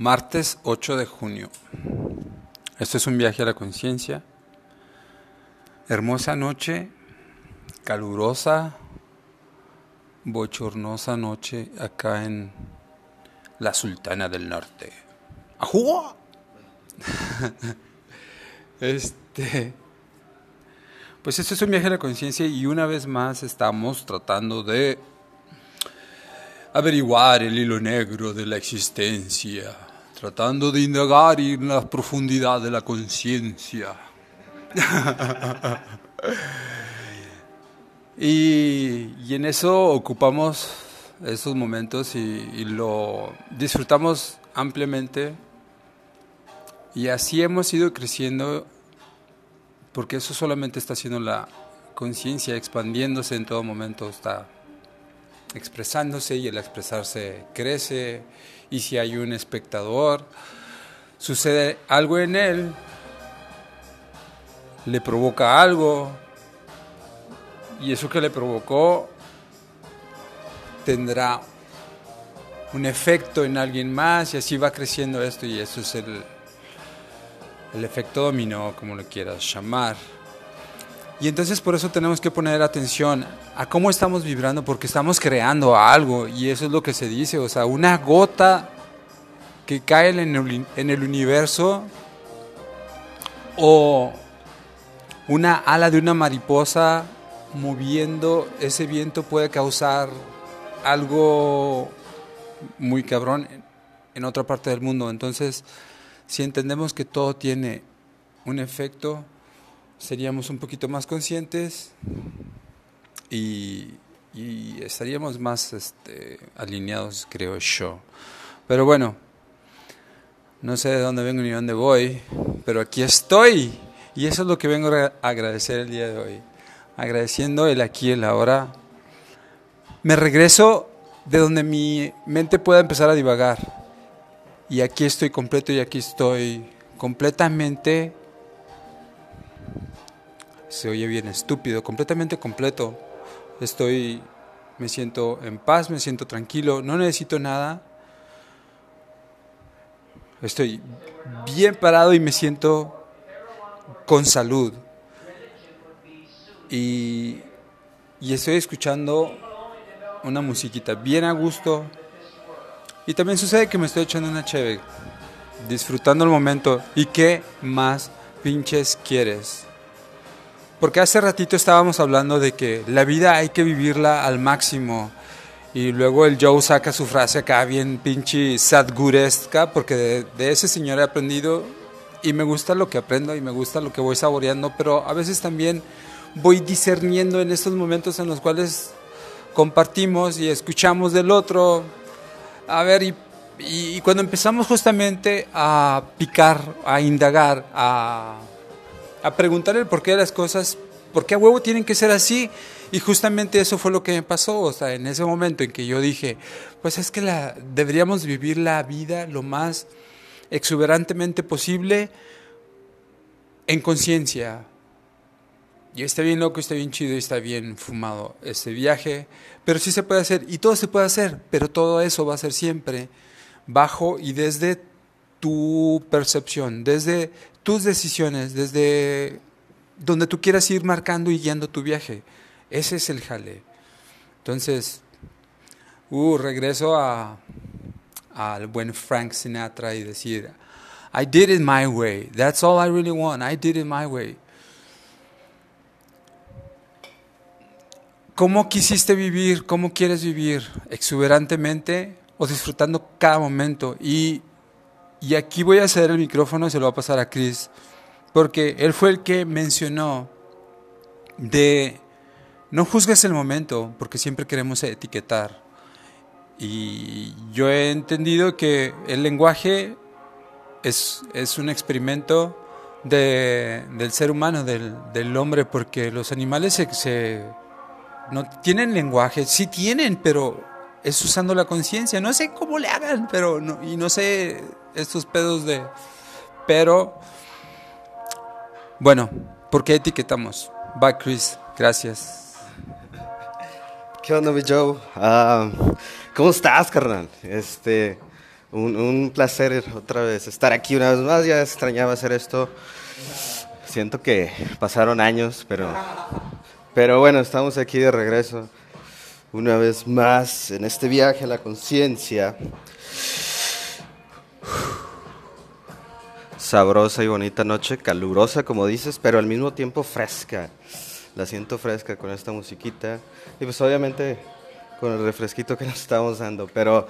Martes 8 de junio. Esto es un viaje a la conciencia. Hermosa noche, calurosa, bochornosa noche acá en la Sultana del Norte. ¡Ajúa! este. Pues esto es un viaje a la conciencia y una vez más estamos tratando de averiguar el hilo negro de la existencia tratando de indagar en la profundidad de la conciencia. y, en eso ocupamos esos momentos y, lo disfrutamos ampliamente. Y así hemos ido creciendo, porque eso solamente está haciendo la conciencia, expandiéndose en todo momento, está expresándose y el expresarse crece y si hay un espectador, sucede algo en él, le provoca algo y eso que le provocó tendrá un efecto en alguien más y así va creciendo esto y eso es el, el efecto dominó, como lo quieras llamar. Y entonces por eso tenemos que poner atención a cómo estamos vibrando, porque estamos creando algo, y eso es lo que se dice, o sea, una gota que cae en el, en el universo o una ala de una mariposa moviendo ese viento puede causar algo muy cabrón en otra parte del mundo. Entonces, si entendemos que todo tiene un efecto, seríamos un poquito más conscientes y, estaríamos más este, alineados, creo yo. Pero bueno, no sé de dónde vengo ni dónde voy, pero aquí estoy. Y eso es lo que vengo a agradecer el día de hoy. Agradeciendo el aquí y el ahora. Me regreso de donde mi mente pueda empezar a divagar. Y aquí estoy completo y aquí estoy completamente se oye bien estúpido, completamente completo. Estoy, me siento en paz, me siento tranquilo, no necesito nada. Estoy bien parado y me siento con salud. Y, y estoy escuchando una musiquita bien a gusto. Y también sucede que me estoy echando una chévere, disfrutando el momento. ¿Y qué más pinches quieres? Porque hace ratito estábamos hablando de que la vida hay que vivirla al máximo. Y luego el Joe saca su frase acá bien pinche sadguresca, porque de, ese señor he aprendido y me gusta lo que aprendo y me gusta lo que voy saboreando, pero a veces también voy discerniendo en estos momentos en los cuales compartimos y escuchamos del otro. A ver, y, y cuando empezamos justamente a picar, a indagar, a a preguntar el porqué de las cosas, por qué a huevo tienen que ser así. Y justamente eso fue lo que me pasó, o sea, en ese momento en que yo dije, pues es que la, deberíamos vivir la vida lo más exuberantemente posible en conciencia. Y está bien loco, está bien chido, está bien fumado este viaje, pero sí se puede hacer, y todo se puede hacer, pero todo eso va a ser siempre bajo y desde tu percepción, desde tus decisiones, desde donde tú quieras ir marcando y guiando tu viaje. Ese es el jale. Entonces, uh, regreso a al buen Frank Sinatra y decir, I did it my way. That's all I really want. I did it my way. ¿Cómo quisiste vivir? ¿Cómo quieres vivir? ¿Exuberantemente o disfrutando cada momento? Y y aquí voy a ceder el micrófono y se lo va a pasar a Chris, porque él fue el que mencionó de no juzgues el momento, porque siempre queremos etiquetar. Y yo he entendido que el lenguaje es, es un experimento de, del ser humano, del, del, hombre, porque los animales se, se, no tienen lenguaje, sí tienen, pero es usando la conciencia. No sé cómo le hagan, pero no, y no sé estos pedos de... Pero, bueno, ¿por qué etiquetamos? Bye, Chris. Gracias. ¿Qué onda, mi Joe? Ah, ¿Cómo estás, carnal? Este, Un, placer otra vez estar aquí una vez más. Ya extrañaba hacer esto. Siento que pasaron años, pero, pero bueno, estamos aquí de regreso una vez más en este viaje a la conciencia. Sabrosa y bonita noche, calurosa como dices, pero al mismo tiempo fresca. La siento fresca con esta musiquita y pues obviamente con el refresquito que nos estamos dando, pero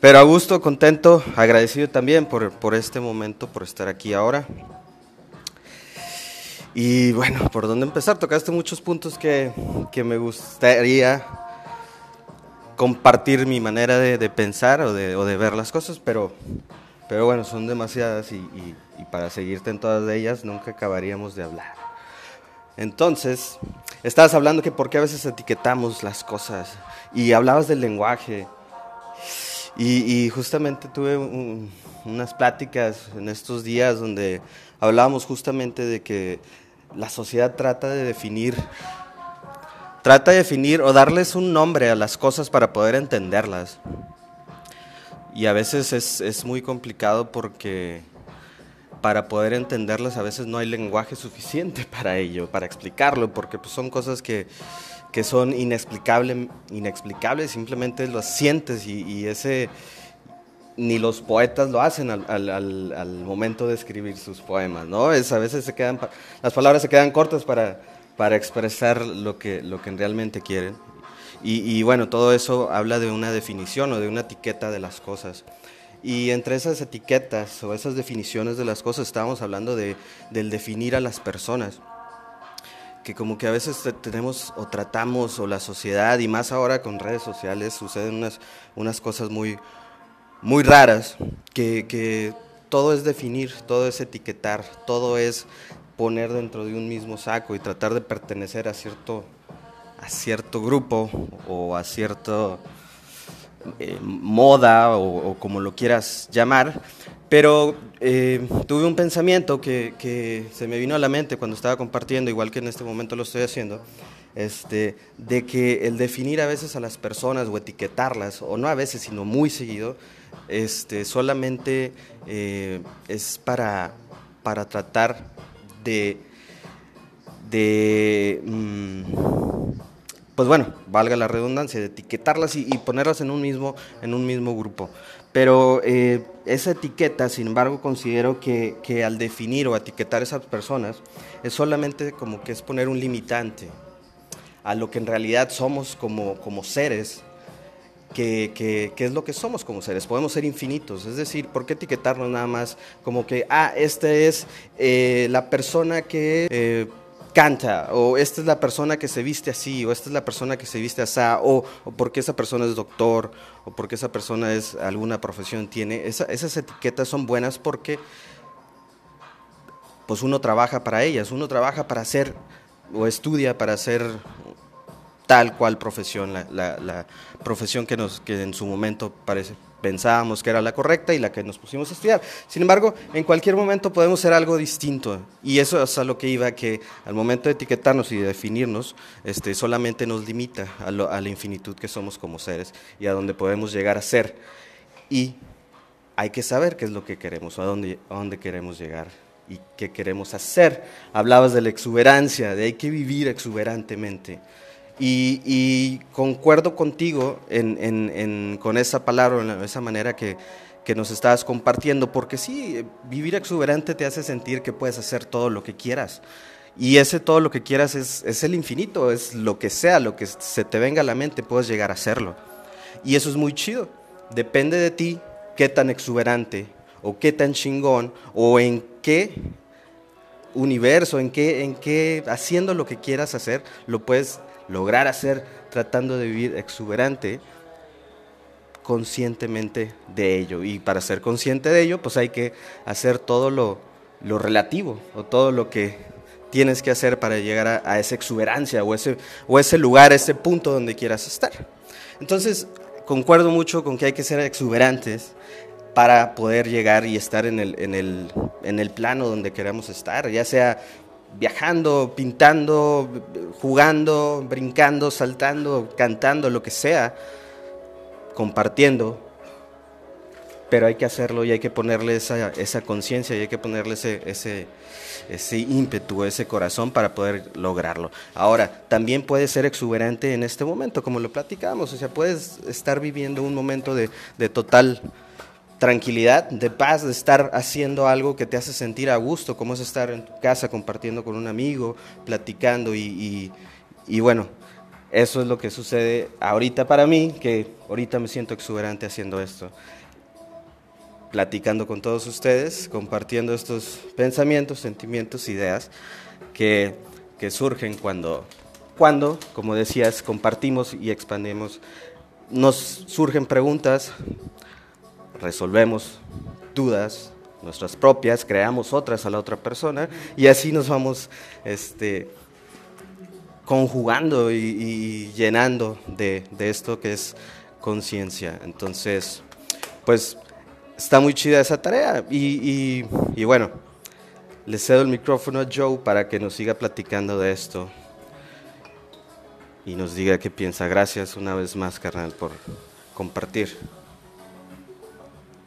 pero a gusto, contento, agradecido también por, por este momento, por estar aquí ahora. Y bueno, ¿por dónde empezar? Tocaste muchos puntos que, que me gustaría compartir mi manera de, de pensar o de, o de, ver las cosas, pero, pero bueno, son demasiadas y, y, y para seguirte en todas ellas nunca acabaríamos de hablar. Entonces, estabas hablando que por qué a veces etiquetamos las cosas y hablabas del lenguaje y, justamente tuve unas pláticas en estos días donde hablábamos justamente de que la sociedad trata de definir, trata de definir o darles un nombre a las cosas para poder entenderlas. Y a veces es, es muy complicado porque para poder entenderlas a veces no hay lenguaje suficiente para ello, para explicarlo, porque pues, son cosas que que son inexplicables, inexplicables simplemente lo sientes y, ese ni los poetas lo hacen al, al, al, momento de escribir sus poemas, ¿no? Es, a veces se quedan, las palabras se quedan cortas para, para expresar lo que, lo que realmente quieren. Y, y, bueno, todo eso habla de una definición o de una etiqueta de las cosas. Y entre esas etiquetas o esas definiciones de las cosas estábamos hablando de, del definir a las personas que como que a veces tenemos o tratamos o la sociedad y más ahora con redes sociales suceden unas, unas cosas muy, muy raras que, que todo es definir, todo es etiquetar, todo es poner dentro de un mismo saco y tratar de pertenecer a cierto, a cierto grupo o a cierto eh, moda o, como lo quieras llamar, pero eh, tuve un pensamiento que, que, se me vino a la mente cuando estaba compartiendo, igual que en este momento lo estoy haciendo, este, de que el definir a veces a las personas o etiquetarlas, o no a veces, sino muy seguido, este, solamente eh, es para, para tratar de... de mm, pues bueno, valga la redundancia, de etiquetarlas y, ponerlas en un mismo, en un mismo grupo. Pero eh, esa etiqueta, sin embargo, considero que, que, al definir o etiquetar esas personas es solamente como que es poner un limitante a lo que en realidad somos como, como seres, que, que, que, es lo que somos como seres. Podemos ser infinitos, es decir, ¿por qué etiquetarnos nada más como que, ah, esta es eh, la persona que... Eh, canta, o esta es la persona que se viste así, o esta es la persona que se viste así, o, porque esa persona es doctor, o porque esa persona es alguna profesión tiene. esas etiquetas son buenas porque pues uno trabaja para ellas, uno trabaja para hacer o estudia para hacer tal cual profesión, la, la, la profesión que, nos, que en su momento parece pensábamos que era la correcta y la que nos pusimos a estudiar. Sin embargo, en cualquier momento podemos ser algo distinto y eso es a lo que iba, que al momento de etiquetarnos y de definirnos, este, solamente nos limita a, la infinitud que somos como seres y a donde podemos llegar a ser. Y hay que saber qué es lo que queremos, a dónde, a dónde queremos llegar y qué queremos hacer. Hablabas de la exuberancia, de hay que vivir exuberantemente. Y, concuerdo contigo con esa palabra, de esa manera que, nos estabas compartiendo, porque sí, vivir exuberante te hace sentir que puedes hacer todo lo que quieras. Y ese todo lo que quieras es, es el infinito, es lo que sea, lo que se te venga a la mente, puedes llegar a hacerlo. Y eso es muy chido. Depende de ti qué tan exuberante o qué tan chingón o en qué universo, en qué, en qué haciendo lo que quieras hacer, lo puedes lograr hacer tratando de vivir exuberante conscientemente de ello. Y para ser consciente de ello, pues hay que hacer todo lo, lo relativo o todo lo que tienes que hacer para llegar a, esa exuberancia o ese, o ese lugar, ese punto donde quieras estar. Entonces, concuerdo mucho con que hay que ser exuberantes para poder llegar y estar en el, en el, en el plano donde queremos estar, ya sea viajando, pintando, jugando, brincando, saltando, cantando, lo que sea, compartiendo. pero hay que hacerlo y hay que ponerle esa, esa conciencia y hay que ponerle ese, ese, ímpetu, ese corazón para poder lograrlo. Ahora, también puede ser exuberante en este momento, como lo platicamos, o sea, puedes estar viviendo un momento de, de total tranquilidad, de paz, de estar haciendo algo que te hace sentir a gusto, como es estar en tu casa compartiendo con un amigo, platicando y, y, bueno, eso es lo que sucede ahorita para mí, que ahorita me siento exuberante haciendo esto, platicando con todos ustedes, compartiendo estos pensamientos, sentimientos, ideas que, que surgen cuando, cuando, como decías, compartimos y expandemos, nos surgen preguntas, resolvemos dudas, nuestras propias, creamos otras a la otra persona y así nos vamos este, conjugando y, llenando de, esto que es conciencia. Entonces, pues está muy chida esa tarea y, y, bueno, le cedo el micrófono a Joe para que nos siga platicando de esto y nos diga qué piensa. Gracias una vez más, carnal, por compartir.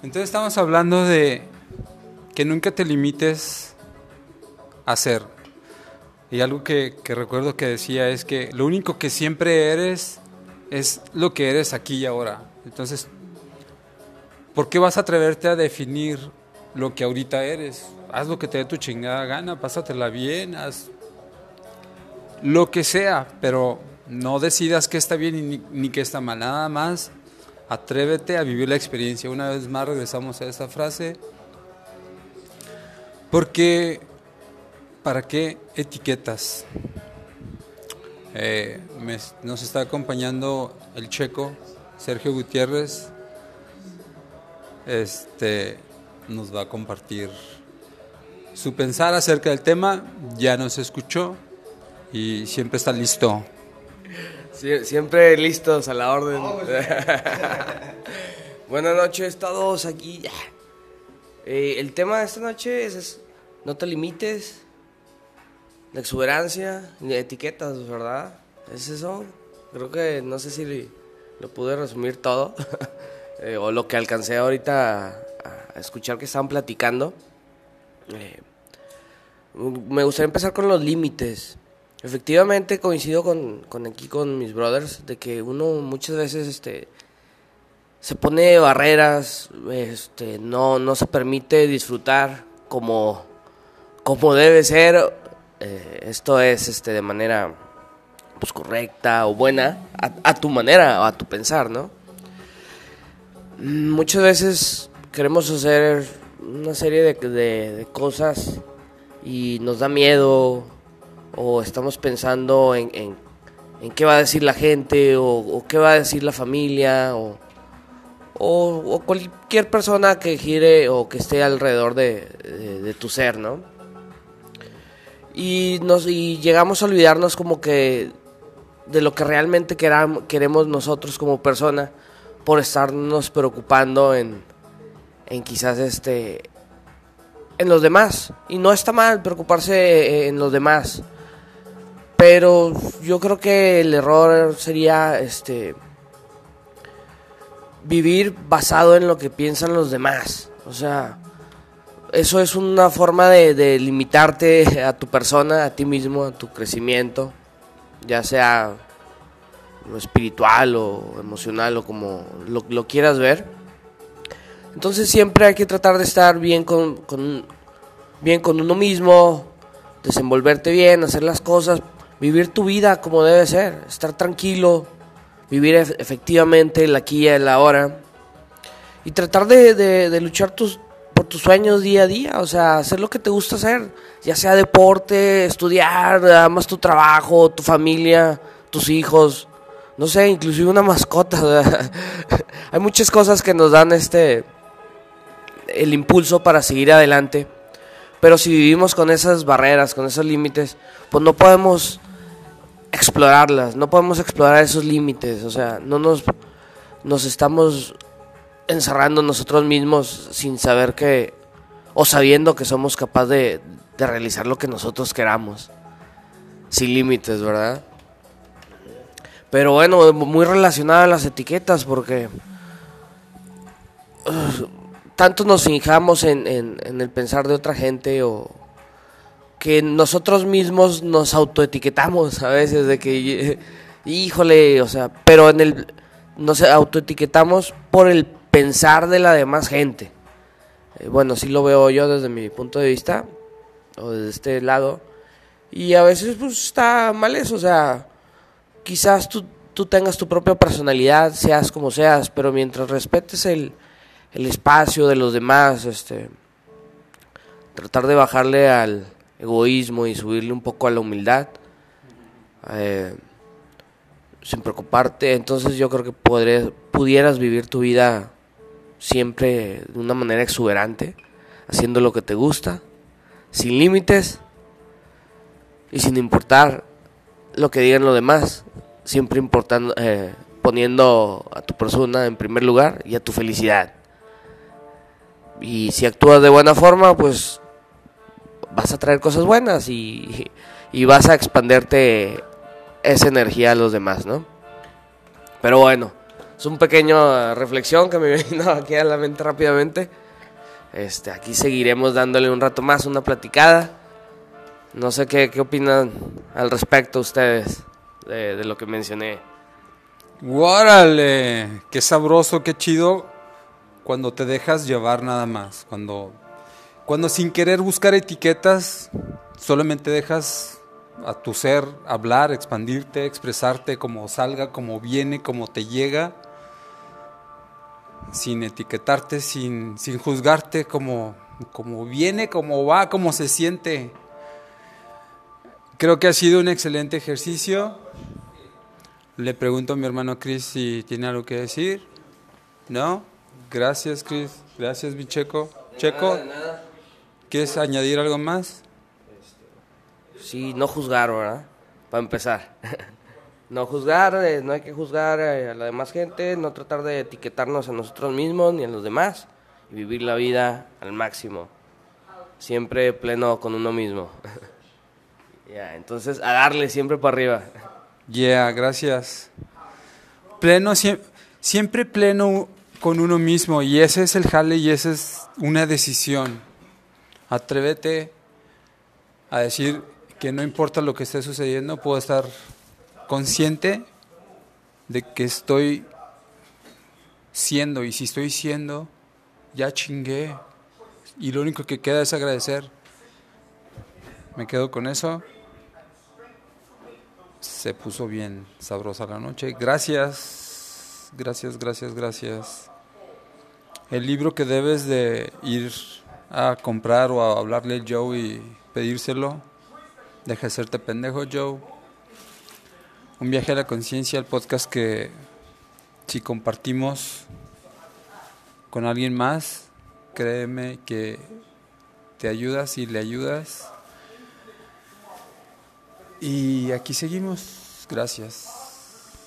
Entonces estamos hablando de que nunca te limites a ser. Y algo que, recuerdo que decía es que lo único que siempre eres es lo que eres aquí y ahora. Entonces, ¿por qué vas a atreverte a definir lo que ahorita eres? Haz lo que te dé tu chingada gana, pásatela bien, haz lo que sea, pero no decidas qué está bien ni, ni qué está mal, nada más Atrévete a vivir la experiencia. Una vez más regresamos a esa frase. Porque, ¿para qué etiquetas? Eh, nos está acompañando el checo Sergio Gutiérrez. Este nos va a compartir su pensar acerca del tema. Ya nos escuchó y siempre está listo siempre listos a la orden. Buenas noches todos aquí. Eh, el tema de esta noche es, no te limites, la exuberancia, ni etiquetas, ¿verdad? Es eso. Creo que no sé si lo pude resumir todo eh, o lo que alcancé ahorita a, escuchar que estaban platicando. Eh, me gustaría empezar con los límites. Efectivamente coincido con, aquí con mis brothers de que uno muchas veces este se pone barreras, este no no se permite disfrutar como como debe ser. Eh, esto es este de manera pues correcta o buena a, tu manera o a tu pensar, ¿no? Muchas veces queremos hacer una serie de, de cosas y nos da miedo o estamos pensando en, en, qué va a decir la gente o, qué va a decir la familia o, o, cualquier persona que gire o que esté alrededor de, tu ser, ¿no? Y, nos, y llegamos a olvidarnos como que de lo que realmente queramos, queremos nosotros como persona por estarnos preocupando en, en quizás este en los demás y no está mal preocuparse en los demás pero yo creo que el error sería este vivir basado en lo que piensan los demás. O sea, eso es una forma de, limitarte a tu persona, a ti mismo, a tu crecimiento, ya sea lo espiritual o emocional o como lo, quieras ver. Entonces siempre hay que tratar de estar bien con, con, bien con uno mismo, desenvolverte bien, hacer las cosas vivir tu vida como debe ser, estar tranquilo, vivir efectivamente el aquí y el ahora y tratar de, luchar tus, por tus sueños día a día, o sea, hacer lo que te gusta hacer, ya sea deporte, estudiar, amas tu trabajo, tu familia, tus hijos, no sé, inclusive una mascota. Hay muchas cosas que nos dan este el impulso para seguir adelante. Pero si vivimos con esas barreras, con esos límites, pues no podemos explorarlas, no podemos explorar esos límites, o sea, no nos, nos estamos encerrando nosotros mismos sin saber que, o sabiendo que somos capaces de, de realizar lo que nosotros queramos, sin límites, ¿verdad? Pero bueno, muy relacionada a las etiquetas, porque tanto nos fijamos en, en, en el pensar de otra gente o que nosotros mismos nos autoetiquetamos a veces de que, híjole, o sea, pero en el, nos autoetiquetamos por el pensar de la demás gente. Eh, bueno, sí lo veo yo desde mi punto de vista, o desde este lado, y a veces pues está mal eso, o sea, quizás tú, tú tengas tu propia personalidad, seas como seas, pero mientras respetes el, el espacio de los demás, este, tratar de bajarle al egoísmo y subirle un poco a la humildad, eh, sin preocuparte, entonces yo creo que pudieras vivir tu vida siempre de una manera exuberante, haciendo lo que te gusta, sin límites y sin importar lo que digan los demás, siempre importando, eh, poniendo a tu persona en primer lugar y a tu felicidad. Y si actúas de buena forma, pues vas a traer cosas buenas y, y vas a expanderte esa energía a los demás, ¿no? Pero bueno, es un pequeño reflexión que me vino aquí a la mente rápidamente. Este, aquí seguiremos dándole un rato más, una platicada. No sé qué, qué opinan al respecto ustedes de, de lo que mencioné. ¡Órale! Qué sabroso, qué chido cuando te dejas llevar nada más. Cuando, cuando sin querer buscar etiquetas, solamente dejas a tu ser hablar, expandirte, expresarte como salga, como viene, como te llega, sin etiquetarte, sin, sin juzgarte, como, como viene, como va, como se siente. Creo que ha sido un excelente ejercicio. Le pregunto a mi hermano Chris si tiene algo que decir. ¿No? Gracias, Chris. Gracias, mi Checo. Checo, ¿quieres añadir algo más? Sí, no juzgar, ¿verdad? Para empezar. no juzgar, eh, no hay que juzgar eh, a la demás gente, no tratar de etiquetarnos a nosotros mismos ni a los demás y vivir la vida al máximo. Siempre pleno con uno mismo. ya, entonces a darle siempre para arriba. Yeah, gracias. Pleno, sie- siempre pleno con uno mismo y ese es el jale y esa es una decisión. Atrévete a decir que no importa lo que esté sucediendo, puedo estar consciente de que estoy siendo y si estoy siendo, ya chingué y lo único que queda es agradecer. Me quedo con eso se puso bien sabrosa la noche. Gracias, gracias, gracias, gracias. El libro que debes de ir a comprar o a hablarle al Joe y pedírselo, deja de serte pendejo, Joe. Un viaje a la conciencia, el podcast que si compartimos con alguien más, créeme que te ayudas y le ayudas. Y aquí seguimos. Gracias.